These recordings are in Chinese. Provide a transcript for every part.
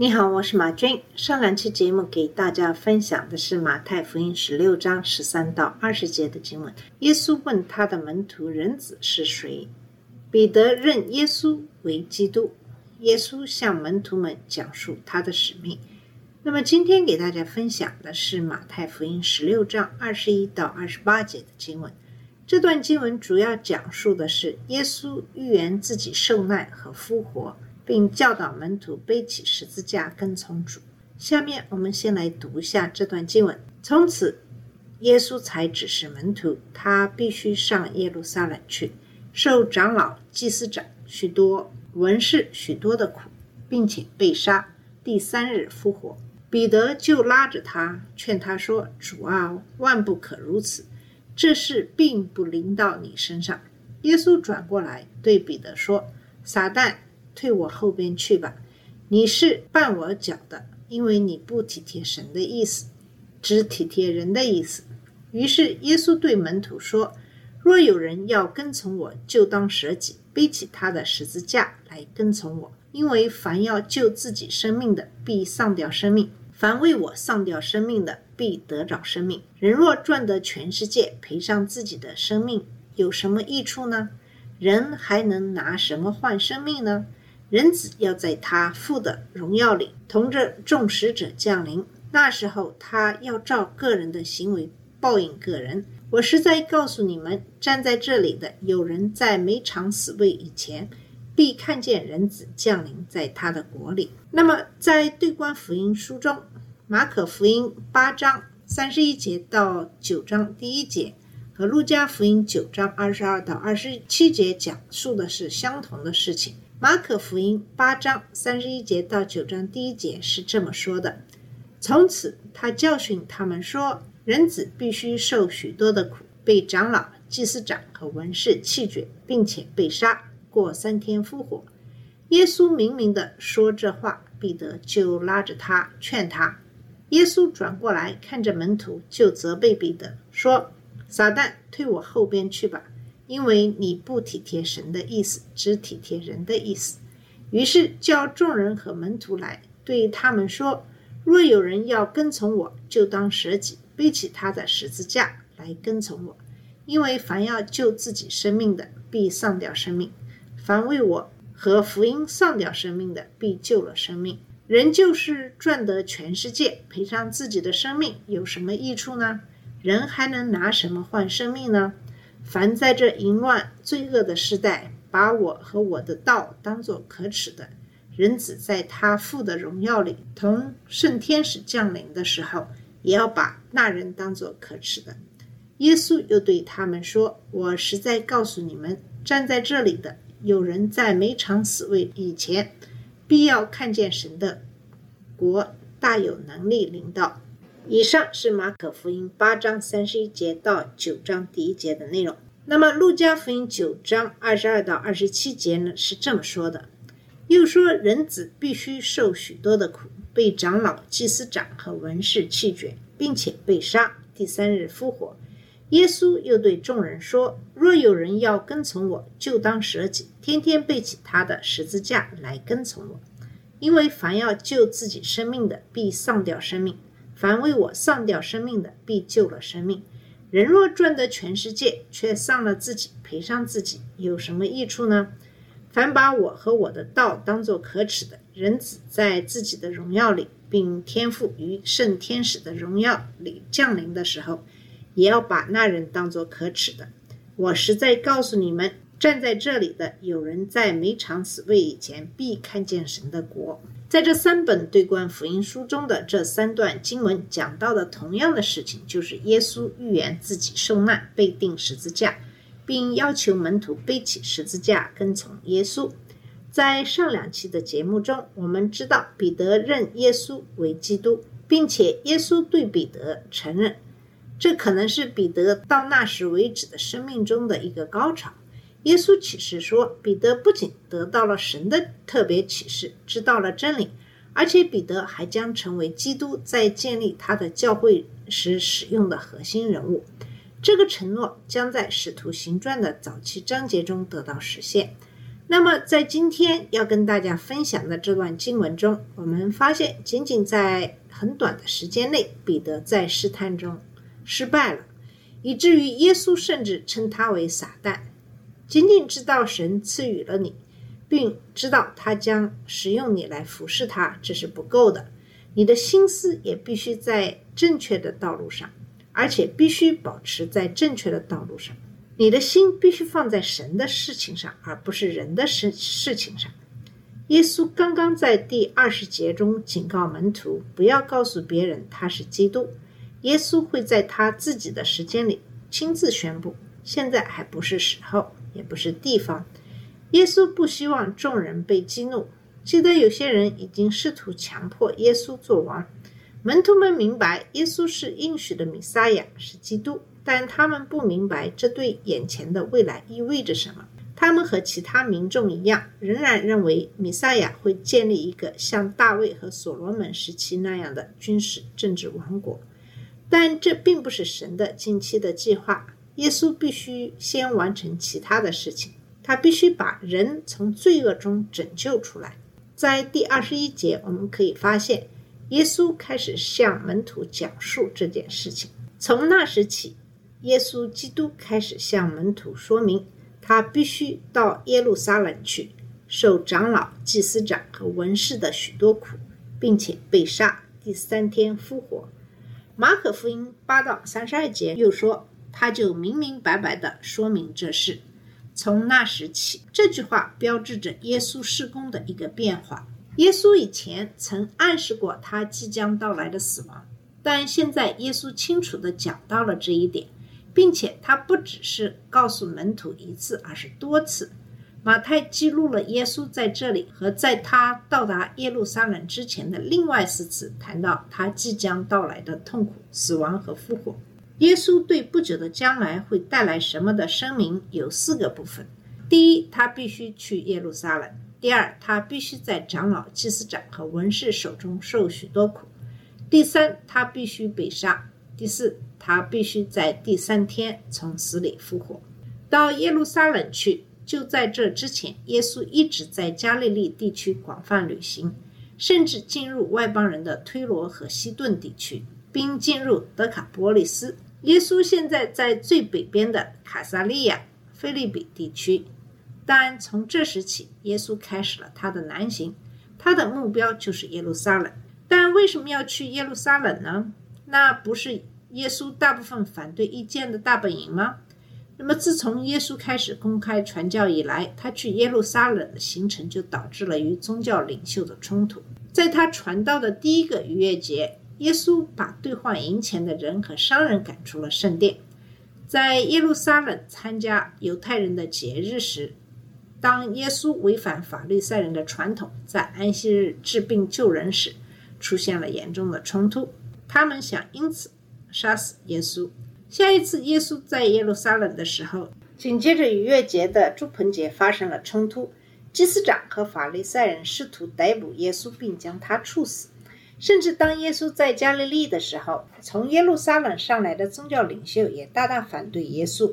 你好，我是马军。上两期节目给大家分享的是马太福音十六章十三到二十节的经文。耶稣问他的门徒：“人子是谁？”彼得认耶稣为基督。耶稣向门徒们讲述他的使命。那么今天给大家分享的是马太福音十六章二十一到二十八节的经文。这段经文主要讲述的是耶稣预言自己受难和复活。并教导门徒背起十字架跟从主。下面我们先来读一下这段经文。从此，耶稣才指示门徒，他必须上耶路撒冷去，受长老、祭司长许多文士许多的苦，并且被杀，第三日复活。彼得就拉着他，劝他说：“主啊，万不可如此，这事并不临到你身上。”耶稣转过来对彼得说：“撒旦！”退我后边去吧！你是绊我脚的，因为你不体贴神的意思，只体贴人的意思。于是耶稣对门徒说：“若有人要跟从我，就当舍己，背起他的十字架来跟从我。因为凡要救自己生命的，必丧掉生命；凡为我丧掉生命的，必得着生命。人若赚得全世界，赔上自己的生命，有什么益处呢？人还能拿什么换生命呢？”人子要在他父的荣耀里，同着众使者降临。那时候，他要照个人的行为报应个人。我实在告诉你们，站在这里的有人在没尝死味以前，必看见人子降临在他的国里。那么，在对观福音书中，马可福音八章三十一节到九章第一节，和路加福音九章二十二到二十七节讲述的是相同的事情。马可福音八章三十一节到九章第一节是这么说的：从此，他教训他们说，人子必须受许多的苦，被长老、祭司长和文士弃绝，并且被杀，过三天复活。耶稣明明的说这话，彼得就拉着他劝他。耶稣转过来看着门徒，就责备彼得说：“撒旦，退我后边去吧。”因为你不体贴神的意思，只体贴人的意思，于是叫众人和门徒来，对他们说：“若有人要跟从我，就当舍己，背起他的十字架来跟从我。因为凡要救自己生命的，必丧掉生命；凡为我和福音丧掉生命的，必救了生命。人就是赚得全世界，赔上自己的生命，有什么益处呢？人还能拿什么换生命呢？”凡在这淫乱罪恶的时代，把我和我的道当作可耻的，人子在他父的荣耀里同圣天使降临的时候，也要把那人当作可耻的。耶稣又对他们说：“我实在告诉你们，站在这里的有人在没尝死味以前，必要看见神的国大有能力临到。”以上是马可福音八章三十一节到九章第一节的内容。那么路加福音九章二十二到二十七节呢，是这么说的：又说人子必须受许多的苦，被长老、祭司长和文士弃绝，并且被杀，第三日复活。耶稣又对众人说：若有人要跟从我，就当舍己，天天背起他的十字架来跟从我。因为凡要救自己生命的，必丧掉生命。凡为我丧掉生命的，必救了生命。人若赚得全世界，却丧了自己，赔上自己，有什么益处呢？凡把我和我的道当作可耻的，人子在自己的荣耀里，并天赋于圣天使的荣耀里降临的时候，也要把那人当作可耻的。我实在告诉你们，站在这里的有人在没尝死味以前，必看见神的国。在这三本对观福音书中的这三段经文讲到的同样的事情，就是耶稣预言自己受难、被钉十字架，并要求门徒背起十字架跟从耶稣。在上两期的节目中，我们知道彼得认耶稣为基督，并且耶稣对彼得承认，这可能是彼得到那时为止的生命中的一个高潮。耶稣启示说，彼得不仅得到了神的特别启示，知道了真理，而且彼得还将成为基督在建立他的教会时使用的核心人物。这个承诺将在《使徒行传》的早期章节中得到实现。那么，在今天要跟大家分享的这段经文中，我们发现，仅仅在很短的时间内，彼得在试探中失败了，以至于耶稣甚至称他为撒旦。仅仅知道神赐予了你，并知道他将使用你来服侍他，这是不够的。你的心思也必须在正确的道路上，而且必须保持在正确的道路上。你的心必须放在神的事情上，而不是人的事事情上。耶稣刚刚在第二十节中警告门徒，不要告诉别人他是基督。耶稣会在他自己的时间里亲自宣布，现在还不是时候。也不是地方。耶稣不希望众人被激怒。记得有些人已经试图强迫耶稣做王。门徒们明白耶稣是应许的弥撒亚，是基督，但他们不明白这对眼前的未来意味着什么。他们和其他民众一样，仍然认为弥撒亚会建立一个像大卫和所罗门时期那样的军事政治王国，但这并不是神的近期的计划。耶稣必须先完成其他的事情，他必须把人从罪恶中拯救出来。在第二十一节，我们可以发现，耶稣开始向门徒讲述这件事情。从那时起，耶稣基督开始向门徒说明，他必须到耶路撒冷去，受长老、祭司长和文士的许多苦，并且被杀，第三天复活。马可福音八到三十二节又说。他就明明白白地说明这事。从那时起，这句话标志着耶稣施工的一个变化。耶稣以前曾暗示过他即将到来的死亡，但现在耶稣清楚地讲到了这一点，并且他不只是告诉门徒一次，而是多次。马太记录了耶稣在这里和在他到达耶路撒冷之前的另外四次谈到他即将到来的痛苦、死亡和复活。耶稣对不久的将来会带来什么的声明有四个部分：第一，他必须去耶路撒冷；第二，他必须在长老、祭司长和文士手中受许多苦；第三，他必须被杀；第四，他必须在第三天从死里复活。到耶路撒冷去，就在这之前，耶稣一直在加利利地区广泛旅行，甚至进入外邦人的推罗和西顿地区，并进入德卡波利斯。耶稣现在在最北边的卡萨利亚菲利比地区，但从这时起，耶稣开始了他的南行，他的目标就是耶路撒冷。但为什么要去耶路撒冷呢？那不是耶稣大部分反对意见的大本营吗？那么，自从耶稣开始公开传教以来，他去耶路撒冷的行程就导致了与宗教领袖的冲突。在他传道的第一个逾越节。耶稣把兑换银钱的人和商人赶出了圣殿。在耶路撒冷参加犹太人的节日时，当耶稣违反法利赛人的传统，在安息日治病救人时，出现了严重的冲突。他们想因此杀死耶稣。下一次耶稣在耶路撒冷的时候，紧接着逾越节的祝棚节发生了冲突。祭司长和法利赛人试图逮捕耶稣，并将他处死。甚至当耶稣在加利利的时候，从耶路撒冷上来的宗教领袖也大大反对耶稣。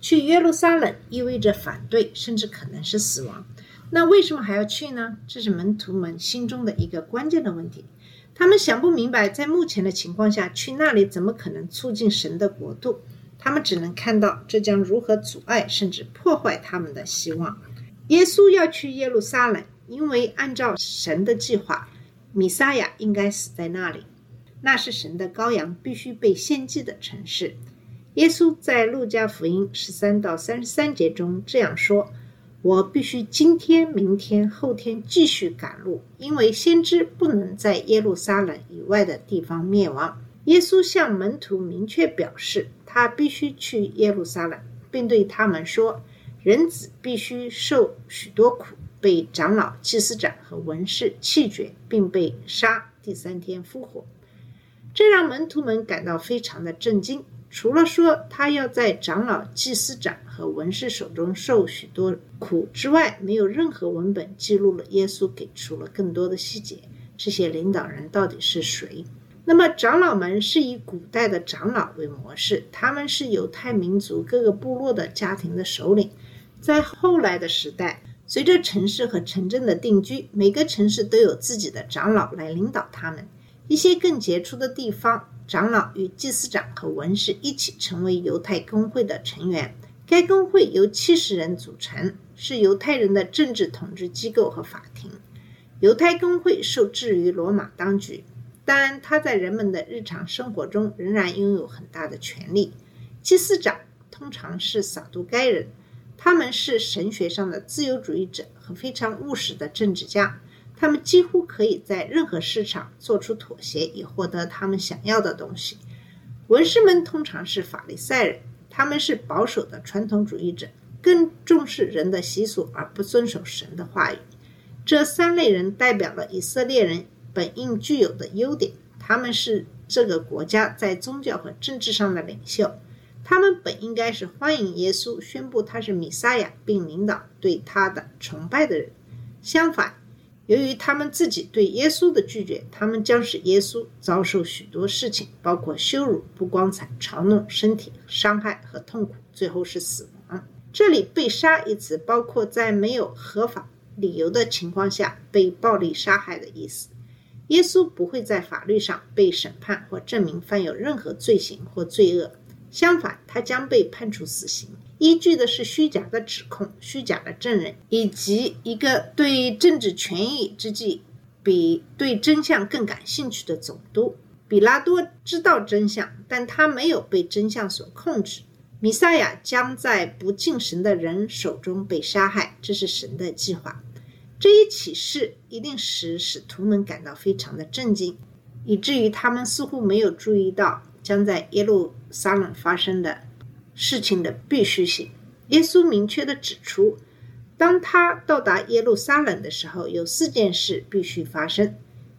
去耶路撒冷意味着反对，甚至可能是死亡。那为什么还要去呢？这是门徒们心中的一个关键的问题。他们想不明白，在目前的情况下去那里怎么可能促进神的国度？他们只能看到这将如何阻碍甚至破坏他们的希望。耶稣要去耶路撒冷，因为按照神的计划。米撒亚应该死在那里，那是神的羔羊，必须被献祭的城市。耶稣在路加福音十三到三十三节中这样说：“我必须今天、明天、后天继续赶路，因为先知不能在耶路撒冷以外的地方灭亡。”耶稣向门徒明确表示，他必须去耶路撒冷，并对他们说：“人子必须受许多苦。”被长老、祭司长和文士弃绝，并被杀。第三天复活，这让门徒们感到非常的震惊。除了说他要在长老、祭司长和文士手中受许多苦之外，没有任何文本记录了耶稣给出了更多的细节。这些领导人到底是谁？那么，长老们是以古代的长老为模式，他们是犹太民族各个部落的家庭的首领。在后来的时代，随着城市和城镇的定居，每个城市都有自己的长老来领导他们。一些更杰出的地方，长老与祭司长和文士一起成为犹太公会的成员。该公会由七十人组成，是犹太人的政治统治机构和法庭。犹太公会受制于罗马当局，但他在人们的日常生活中仍然拥有很大的权力。祭司长通常是撒都该人，他们是神学上的自由主义者和非常务实的政治家。他们几乎可以在任何市场做出妥协，以获得他们想要的东西。文士们通常是法利赛人，他们是保守的传统主义者，更重视人的习俗而不遵守神的话语。这三类人代表了以色列人本应具有的优点，他们是这个国家在宗教和政治上的领袖。他们本应该是欢迎耶稣，宣布他是弥撒亚，并领导对他的崇拜的人。相反，由于他们自己对耶稣的拒绝，他们将使耶稣遭受许多事情，包括羞辱、不光彩、嘲弄、身体伤害和痛苦，最后是死亡。这里“被杀”一词包括在没有合法理由的情况下被暴力杀害的意思。耶稣不会在法律上被审判或证明犯有任何罪行或罪恶，相反，他将被判处死刑。依据的是虚假的指控、虚假的证人，以及一个对政治权益之际比对真相更感兴趣的总督。比拉多知道真相，但他没有被真相所控制。弥赛亚将在不敬神的人手中被杀害，这是神的计划。这一启示一定使使徒们感到非常的震惊，以至于他们似乎没有注意到将在耶路撒冷发生的。事情的必须性。耶稣明确地指出，当他到达耶路撒冷的时候，有四件事必须发生：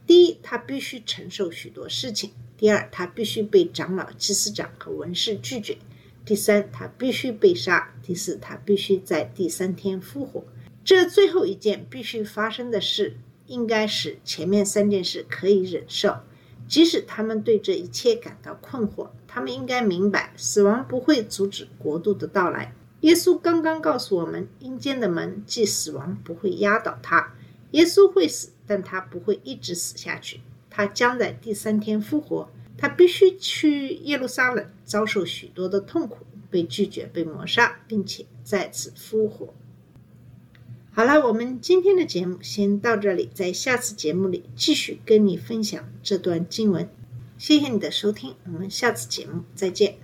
第一，他必须承受许多事情；第二，他必须被长老、祭司长和文士拒绝；第三，他必须被杀；第四，他必须在第三天复活。这最后一件必须发生的事，应该使前面三件事可以忍受。即使他们对这一切感到困惑，他们应该明白，死亡不会阻止国度的到来。耶稣刚刚告诉我们，阴间的门即死亡不会压倒他。耶稣会死，但他不会一直死下去。他将在第三天复活。他必须去耶路撒冷，遭受许多的痛苦，被拒绝，被抹杀，并且再次复活。好了，我们今天的节目先到这里，在下次节目里继续跟你分享这段经文。谢谢你的收听，我们下次节目再见。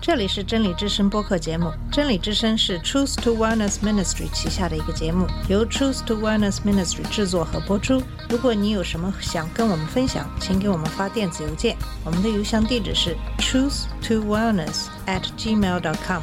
这里是真理之声播客节目，真理之声是 Truth to Wellness Ministry 旗下的一个节目，由 Truth to Wellness Ministry 制作和播出。如果你有什么想跟我们分享，请给我们发电子邮件，我们的邮箱地址是 truth to wellness at gmail.com。